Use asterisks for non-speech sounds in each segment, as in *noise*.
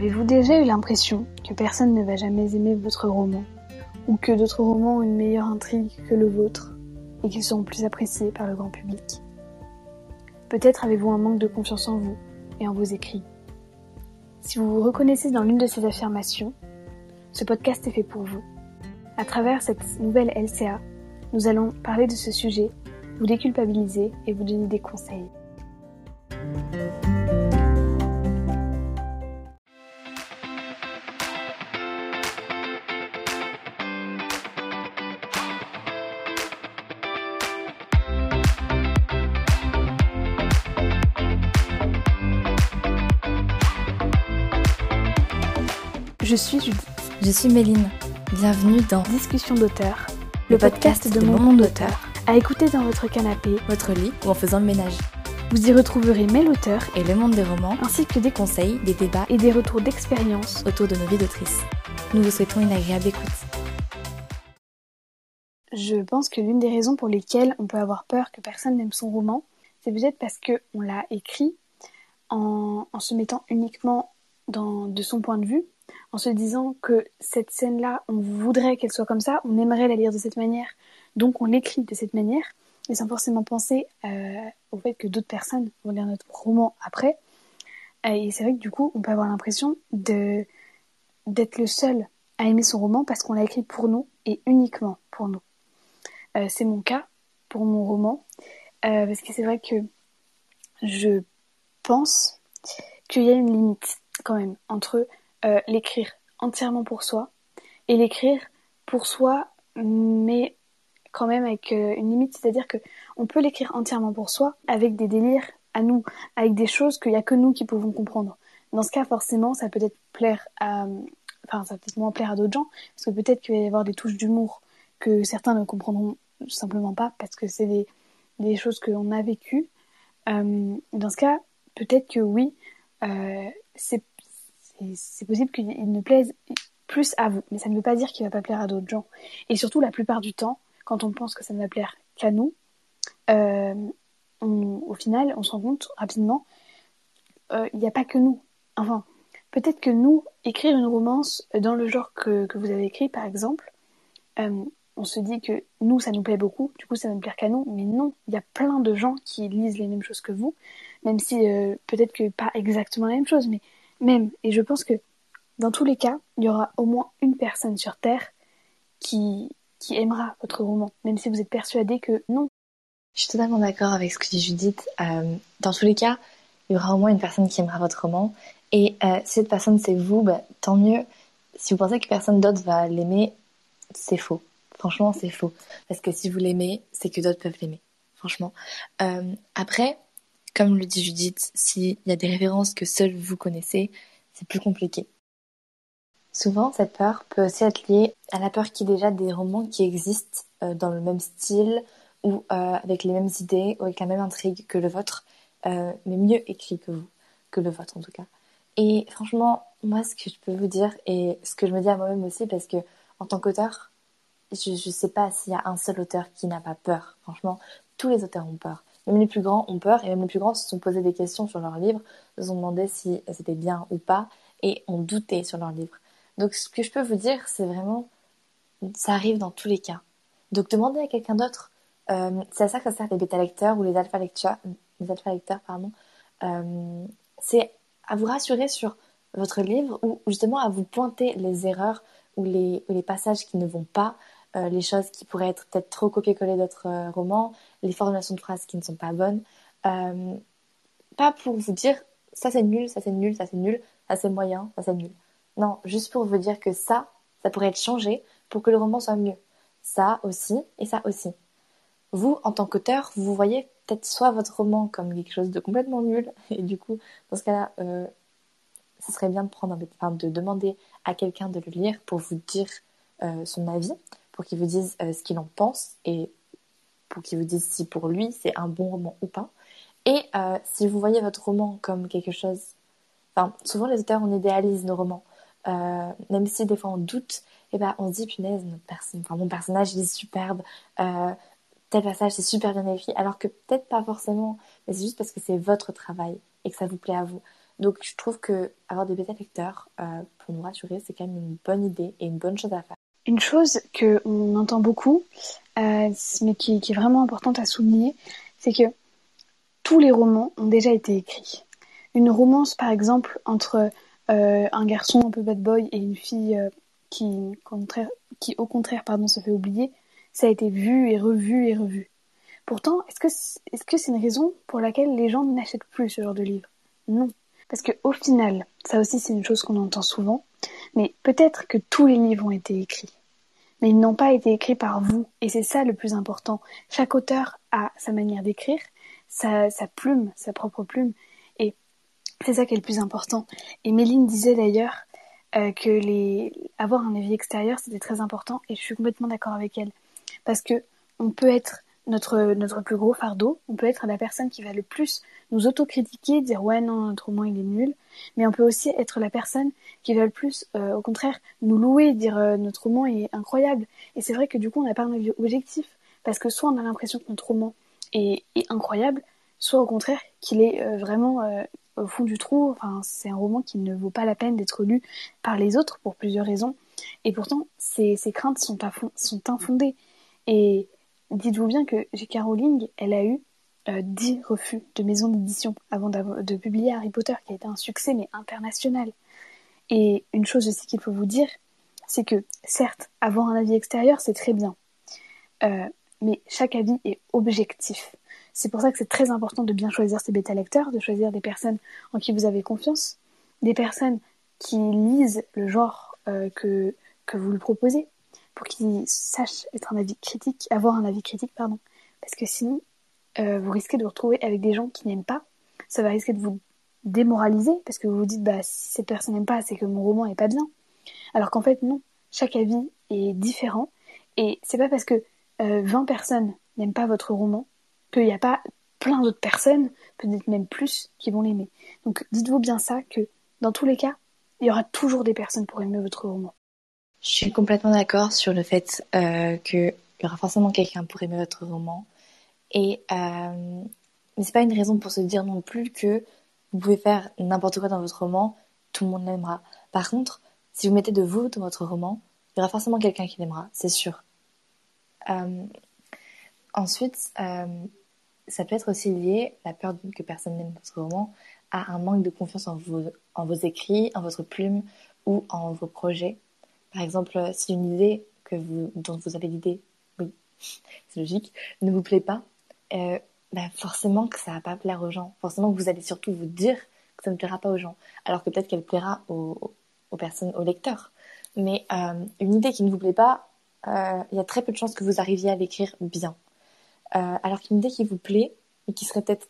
Avez-vous déjà eu l'impression que personne ne va jamais aimer votre roman Ou que d'autres romans ont une meilleure intrigue que le vôtre et qu'ils seront plus appréciés par le grand public? Peut-être avez-vous un manque de confiance en vous et en vos écrits. Si vous vous reconnaissez dans l'une de ces affirmations, ce podcast est fait pour vous. À travers cette nouvelle LCA, nous allons parler de ce sujet, vous déculpabiliser et vous donner des conseils. Je suis Judith. Je suis Méline. Bienvenue dans Discussion d'auteur, le, podcast, de, mon monde d'auteur, à écouter dans votre canapé, votre lit ou en faisant le ménage. Vous y retrouverez mes auteurs et le monde des romans, ainsi que des conseils, des débats et des retours d'expérience autour de nos vies d'autrices. Nous vous souhaitons une agréable écoute. Je pense que l'une des raisons pour lesquelles on peut avoir peur que personne n'aime son roman, c'est peut-être parce qu'on l'a écrit en, en, se mettant uniquement dans, de son point de vue en se disant que cette scène-là, on voudrait qu'elle soit comme ça, on aimerait la lire de cette manière, donc on l'écrit de cette manière, et sans forcément penser euh, au fait que d'autres personnes vont lire notre roman après. Et c'est vrai que du coup, on peut avoir l'impression d'être le seul à aimer son roman parce qu'on l'a écrit pour nous et uniquement pour nous. Euh, c'est mon cas pour mon roman, euh, parce que c'est vrai que je pense qu'il y a une limite quand même entre euh, l'écrire entièrement pour soi et l'écrire pour soi, mais quand même avec euh, une limite, c'est-à-dire que on peut l'écrire entièrement pour soi avec des délires à nous, avec des choses qu'il n'y a que nous qui pouvons comprendre. Dans ce cas, forcément, ça peut être plaire à, enfin, ça peut être moins plaire à d'autres gens, parce que peut-être qu'il va y avoir des touches d'humour que certains ne comprendront simplement pas, parce que c'est des, des choses que l'on a vécues. Euh, dans ce cas, peut-être que oui, c'est c'est possible qu'il ne plaise plus à vous, mais ça ne veut pas dire qu'il va pas plaire à d'autres gens. Et surtout, la plupart du temps, quand on pense que ça ne va plaire qu'à nous, euh, au final, on se rend compte rapidement, euh, il n'y a pas que nous. Enfin, peut-être que nous, écrire une romance dans le genre que, que vous avez écrit, par exemple, euh, on se dit que nous, ça nous plaît beaucoup, du coup, ça ne plaire qu'à nous, mais non, il y a plein de gens qui lisent les mêmes choses que vous, même si peut-être que pas exactement la même chose, mais même. Et je pense que dans tous les cas, il y aura au moins une personne sur Terre qui, qui aimera votre roman, même si vous êtes persuadé que non. Je suis totalement d'accord avec ce que dit Judith. Euh, dans tous les cas, il y aura au moins une personne qui aimera votre roman. Et euh, si cette personne c'est vous, bah, tant mieux. Si vous pensez que personne d'autre va l'aimer, c'est faux. Franchement, c'est faux. Parce que si vous l'aimez, c'est que d'autres peuvent l'aimer. Franchement. Euh, après, comme le dit Judith, s'il y a des références que seuls vous connaissez, c'est plus compliqué. Souvent, cette peur peut aussi être liée à la peur qu'il y ait déjà des romans qui existent euh, dans le même style ou euh, avec les mêmes idées ou avec la même intrigue que le vôtre, euh, mais mieux écrit que vous, que le vôtre en tout cas. Et franchement, moi, ce que je peux vous dire et ce que je me dis à moi-même aussi, parce que en tant qu'auteur, je ne sais pas s'il y a un seul auteur qui n'a pas peur. Franchement, tous les auteurs ont peur. Même les plus grands ont peur et même les plus grands se sont posés des questions sur leur livre, se ont demandé si c'était bien ou pas et ont douté sur leur livre. Donc ce que je peux vous dire, c'est vraiment, ça arrive dans tous les cas. Donc demandez à quelqu'un d'autre. Euh, c'est à ça que ça sert les bêta lecteurs ou les alpha lecteurs, les lecteurs pardon. Euh, c'est à vous rassurer sur votre livre ou justement à vous pointer les erreurs ou les passages qui ne vont pas, euh, les choses qui pourraient être peut-être trop copier-coller d'autres euh, romans, les formulations de phrases qui ne sont pas bonnes. Euh, pas pour vous dire ça c'est nul, ça c'est nul, ça c'est nul, ça c'est moyen, ça c'est nul. Non, juste pour vous dire que ça, ça pourrait être changé pour que le roman soit mieux. Ça aussi et ça aussi. Vous, en tant qu'auteur, vous voyez peut-être soit votre roman comme quelque chose de complètement nul, *laughs* et du coup, dans ce cas-là, euh, ce serait bien de prendre, enfin, de demander à quelqu'un de le lire pour vous dire euh, son avis, pour qu'il vous dise euh, ce qu'il en pense et pour qu'il vous dise si pour lui c'est un bon roman ou pas. Et euh, si vous voyez votre roman comme quelque chose... Enfin, souvent les auteurs, on idéalise nos romans. Euh, même si des fois on doute, et eh ben, on se dit, punaise, mon personnage il est superbe, tel passage c'est super bien écrit, alors que peut-être pas forcément, mais c'est juste parce que c'est votre travail et que ça vous plaît à vous. Donc je trouve que avoir des bêta lecteurs pour nous rassurer, c'est quand même une bonne idée et une bonne chose à faire. Une chose que on entend beaucoup, mais qui, est vraiment importante à souligner, c'est que tous les romans ont déjà été écrits. Une romance, par exemple, entre euh, un garçon un peu bad boy et une fille euh, qui, au contraire, pardon, se fait oublier, ça a été vu et revu et revu. Pourtant, est-ce que est-ce que c'est une raison pour laquelle les gens n'achètent plus ce genre de livre? Non, parce que au final, ça aussi c'est une chose qu'on entend souvent, mais peut-être que tous les livres ont été écrits, mais ils n'ont pas été écrits par vous, et c'est ça le plus important. Chaque auteur a sa manière d'écrire, sa, plume, sa propre plume. Et c'est ça qui est le plus important. Et Méline disait d'ailleurs euh, que les avoir un avis extérieur c'était très important et je suis complètement d'accord avec elle parce que on peut être notre plus gros fardeau, on peut être la personne qui va le plus nous autocritiquer, dire ouais non notre roman il est nul, mais on peut aussi être la personne qui va le plus euh, au contraire nous louer, dire euh, notre roman est incroyable. Et c'est vrai que du coup on n'a pas un objectif parce que soit on a l'impression que notre roman est, incroyable, soit au contraire qu'il est euh, vraiment au fond du trou. Enfin, c'est un roman qui ne vaut pas la peine d'être lu par les autres pour plusieurs raisons. Et pourtant, ces, craintes sont, sont infondées. Dites-vous bien que J.K. Rowling, elle a eu euh, 10 refus de maison d'édition avant de publier Harry Potter, qui a été un succès, mais international. Et une chose aussi qu'il faut vous dire, c'est que certes, avoir un avis extérieur, c'est très bien. Euh, mais chaque avis est objectif. C'est pour ça que c'est très important de bien choisir ses bêta-lecteurs, de choisir des personnes en qui vous avez confiance, des personnes qui lisent le genre euh, que, que vous lui proposez, pour qu'ils sachent être un avis critique, avoir un avis critique, pardon. Parce que sinon, euh, vous risquez de vous retrouver avec des gens qui n'aiment pas. Ça va risquer de vous démoraliser, parce que vous vous dites, bah, si cette personne n'aime pas, c'est que mon roman est pas bien. Alors qu'en fait, non. Chaque avis est différent. Et c'est pas parce que 20 euh, personnes n'aiment pas votre roman, qu'il n'y a pas plein d'autres personnes, peut-être même plus, qui vont l'aimer. Donc dites-vous bien ça, que dans tous les cas, il y aura toujours des personnes pour aimer votre roman. Je suis complètement d'accord sur le fait euh, qu'il y aura forcément quelqu'un pour aimer votre roman. Et euh, mais c'est pas une raison pour se dire non plus que vous pouvez faire n'importe quoi dans votre roman, tout le monde l'aimera. Par contre, si vous mettez de vous dans votre roman, il y aura forcément quelqu'un qui l'aimera, c'est sûr. Euh, ensuite, euh, ça peut être aussi lié, la peur que personne n'aime votre roman, à un manque de confiance en vos, en vos écrits, en votre plume ou en vos projets. Par exemple, si une idée que vous, dont vous avez l'idée, oui, *laughs* c'est logique, ne vous plaît pas, euh, bah forcément que ça va pas plaire aux gens. Forcément que vous allez surtout vous dire que ça ne plaira pas aux gens. Alors que peut-être qu'elle plaira aux, personnes, aux lecteurs. Mais euh, une idée qui ne vous plaît pas, euh, il y a très peu de chances que vous arriviez à l'écrire bien. Euh, alors qu'une idée qui vous plaît et qui serait peut-être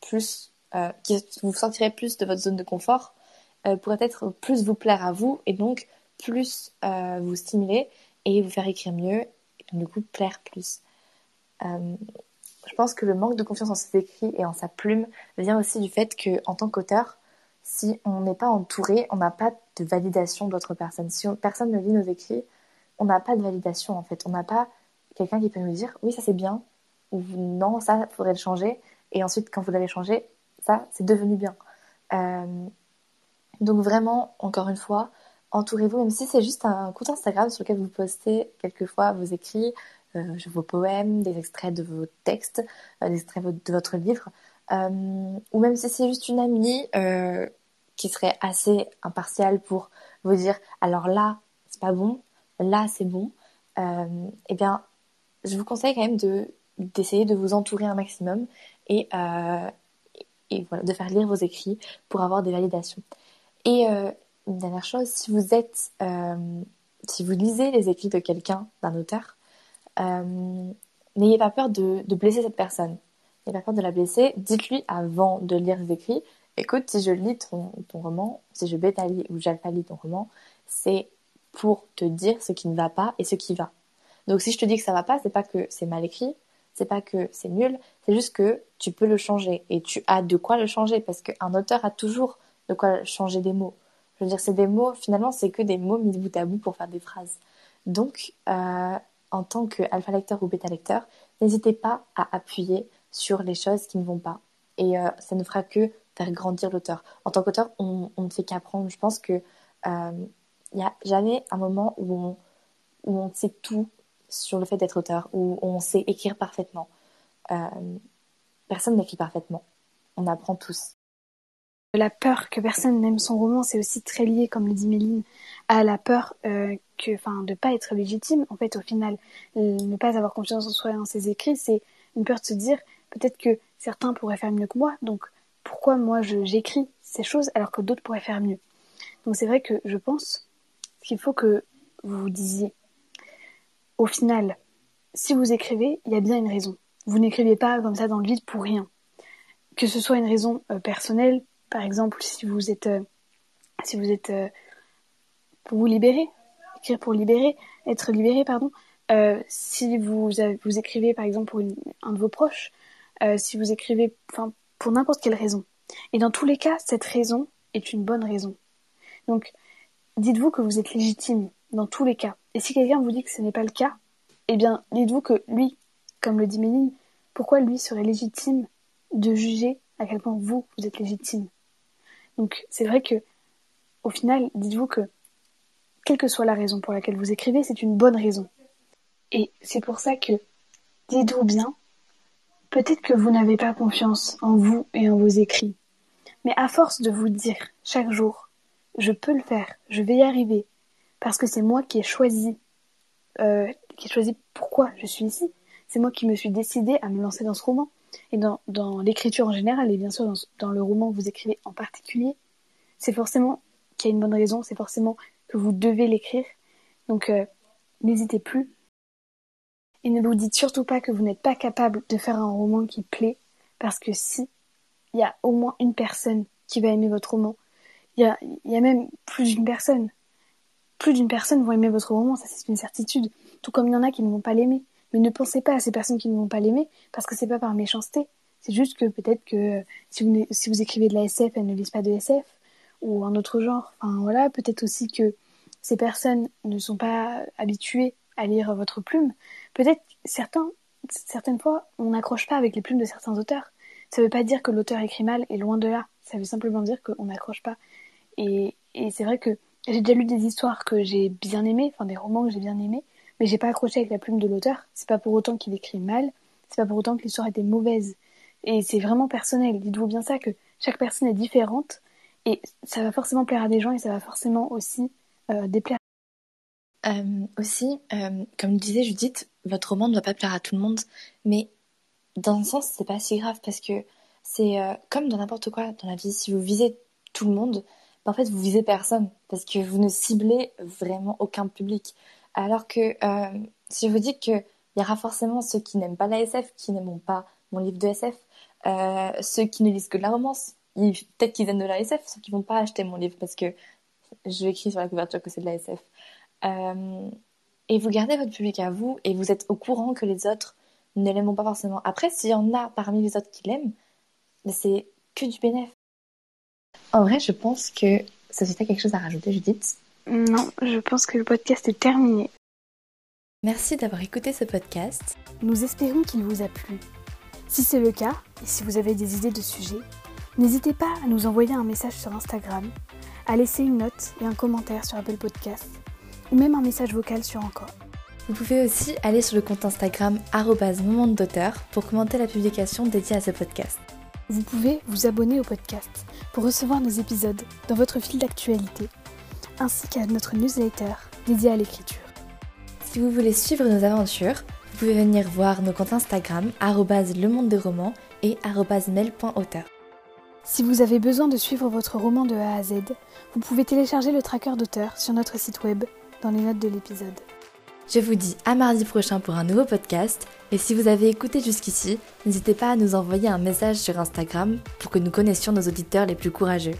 plus, euh, qui vous sortirait plus de votre zone de confort, pourrait être plus vous plaire à vous et donc plus vous stimuler et vous faire écrire mieux et du coup plaire plus. je pense que le manque de confiance en ses écrits et en sa plume vient aussi du fait que en tant qu'auteur, si on n'est pas entouré, on n'a pas de validation d'autres personnes. Si personne ne lit nos écrits, on n'a pas de validation en fait. On n'a pas quelqu'un qui peut nous dire oui, ça c'est bien, ou non, ça faudrait le changer. Et ensuite, quand vous l'avez changé, ça c'est devenu bien. Euh, donc vraiment, encore une fois, entourez-vous, même si c'est juste un compte Instagram sur lequel vous postez quelquefois vos écrits, euh, vos poèmes, des extraits de vos textes, euh, des extraits de votre livre, ou même si c'est juste une amie qui serait assez impartiale pour vous dire alors là, c'est pas bon, là c'est bon, euh, eh bien, je vous conseille quand même de d'essayer de vous entourer un maximum et, euh, et de faire lire vos écrits pour avoir des validations. Et euh, une dernière chose, si vous êtes, si vous lisez les écrits de quelqu'un, d'un auteur, n'ayez pas peur de, de, blesser cette personne. N'ayez pas peur de la blesser. Dites-lui avant de lire les écrits, écoute, si je lis ton, ton roman, si je bêta-lis ou j'alpha-lis ton roman, c'est pour te dire ce qui ne va pas et ce qui va. Donc si je te dis que ça va pas, c'est pas que c'est mal écrit, c'est pas que c'est nul, c'est juste que tu peux le changer et tu as de quoi le changer parce qu'un auteur a toujours de quoi changer des mots. Je veux dire, c'est des mots, finalement, c'est que des mots mis bout à bout pour faire des phrases. Donc, euh, en tant que alpha lecteur ou bêta lecteur, n'hésitez pas à appuyer sur les choses qui ne vont pas. Et euh, ça ne fera que faire grandir l'auteur. En tant qu'auteur, on, ne fait qu'apprendre. Je pense que il n'y a jamais un moment où on, où on sait tout sur le fait d'être auteur, où on sait écrire parfaitement. personne n'écrit parfaitement. On apprend tous. La peur que personne n'aime son roman, c'est aussi très lié, comme le dit Méline, à la peur euh, que, enfin, de pas être légitime. En fait, au final, ne pas avoir confiance en soi et en ses écrits, c'est une peur de se dire peut-être que certains pourraient faire mieux que moi, donc pourquoi moi j'écris ces choses alors que d'autres pourraient faire mieux? Donc c'est vrai que je pense qu'il faut que vous vous disiez, au final, si vous écrivez, il y a bien une raison. Vous n'écrivez pas comme ça dans le vide pour rien. Que ce soit une raison euh, personnelle, par exemple, si vous êtes, euh, si vous êtes euh, pour vous libérer, écrire pour libérer, être libéré, pardon. Euh, si vous, vous écrivez par exemple pour un de vos proches, si vous écrivez, enfin, pour n'importe quelle raison. Et dans tous les cas, cette raison est une bonne raison. Donc, dites-vous que vous êtes légitime dans tous les cas. Et si quelqu'un vous dit que ce n'est pas le cas, eh bien, dites-vous que lui, comme le dit Méline, pourquoi lui serait légitime de juger à quel point vous, vous êtes légitime? Donc c'est vrai que, au final, dites-vous que, quelle que soit la raison pour laquelle vous écrivez, c'est une bonne raison. Et c'est pour ça que, dites-vous bien, peut-être que vous n'avez pas confiance en vous et en vos écrits. Mais à force de vous dire chaque jour, je peux le faire, je vais y arriver, parce que c'est moi qui ai choisi, euh, qui ai choisi pourquoi je suis ici. C'est moi qui me suis décidée à me lancer dans ce roman et dans, l'écriture en général, et bien sûr dans, le roman que vous écrivez en particulier, c'est forcément qu'il y a une bonne raison, c'est forcément que vous devez l'écrire. Donc euh, n'hésitez plus. Et ne vous dites surtout pas que vous n'êtes pas capable de faire un roman qui plaît, parce que si il y a au moins une personne qui va aimer votre roman, il y a, y a même plus d'une personne. Plus d'une personne vont aimer votre roman, ça c'est une certitude. Tout comme il y en a qui ne vont pas l'aimer. Mais ne pensez pas à ces personnes qui ne vont pas l'aimer, parce que c'est pas par méchanceté. C'est juste que peut-être que si vous, écrivez de la SF, elles ne lisent pas de SF, ou un autre genre. Enfin voilà, peut-être aussi que ces personnes ne sont pas habituées à lire votre plume. Peut-être certains, certaines fois, on n'accroche pas avec les plumes de certains auteurs. Ça ne veut pas dire que l'auteur écrit mal, et loin de là. Ça veut simplement dire qu'on n'accroche pas. Et, et c'est vrai que j'ai déjà lu des histoires que j'ai bien aimées, enfin des romans que j'ai bien aimés, mais j'ai pas accroché avec la plume de l'auteur. C'est pas pour autant qu'il écrit mal, c'est pas pour autant que l'histoire était mauvaise. Et c'est vraiment personnel. Dites-vous bien ça que chaque personne est différente et ça va forcément plaire à des gens et ça va forcément aussi euh, déplaire. Euh, aussi, euh, comme disait Judith, votre roman ne va pas plaire à tout le monde, mais dans un sens, c'est pas si grave parce que c'est euh, comme dans n'importe quoi dans la vie. Si vous visez tout le monde, ben, en fait, vous visez personne parce que vous ne ciblez vraiment aucun public. Alors que euh, si je vous dis qu'il y aura forcément ceux qui n'aiment pas la SF, qui n'aimeront pas mon livre de SF, euh, ceux qui ne lisent que de la romance, peut-être qu'ils aiment de la SF, ceux qui vont pas acheter mon livre parce que je écrit sur la couverture que c'est de la SF. Euh, et vous gardez votre public à vous et vous êtes au courant que les autres ne l'aimeront pas forcément. Après, s'il y en a parmi les autres qui l'aiment, c'est que du bénéfice. En vrai, je pense que ça c'était quelque chose à rajouter, Judith. Non, je pense que le podcast est terminé. Merci d'avoir écouté ce podcast. Nous espérons qu'il vous a plu. Si c'est le cas, et si vous avez des idées de sujets, n'hésitez pas à nous envoyer un message sur Instagram, à laisser une note et un commentaire sur Apple Podcast, ou même un message vocal sur Encore. Vous pouvez aussi aller sur le compte Instagram moment d'auteur pour commenter la publication dédiée à ce podcast. Vous pouvez vous abonner au podcast pour recevoir nos épisodes dans votre fil d'actualité ainsi qu'à notre newsletter dédiée à l'écriture. Si vous voulez suivre nos aventures, vous pouvez venir voir nos comptes Instagram le monde des romans et mail.auteur. Si vous avez besoin de suivre votre roman de A à Z, vous pouvez télécharger le tracker d'auteur sur notre site web dans les notes de l'épisode. Je vous dis à mardi prochain pour un nouveau podcast et si vous avez écouté jusqu'ici, n'hésitez pas à nous envoyer un message sur Instagram pour que nous connaissions nos auditeurs les plus courageux.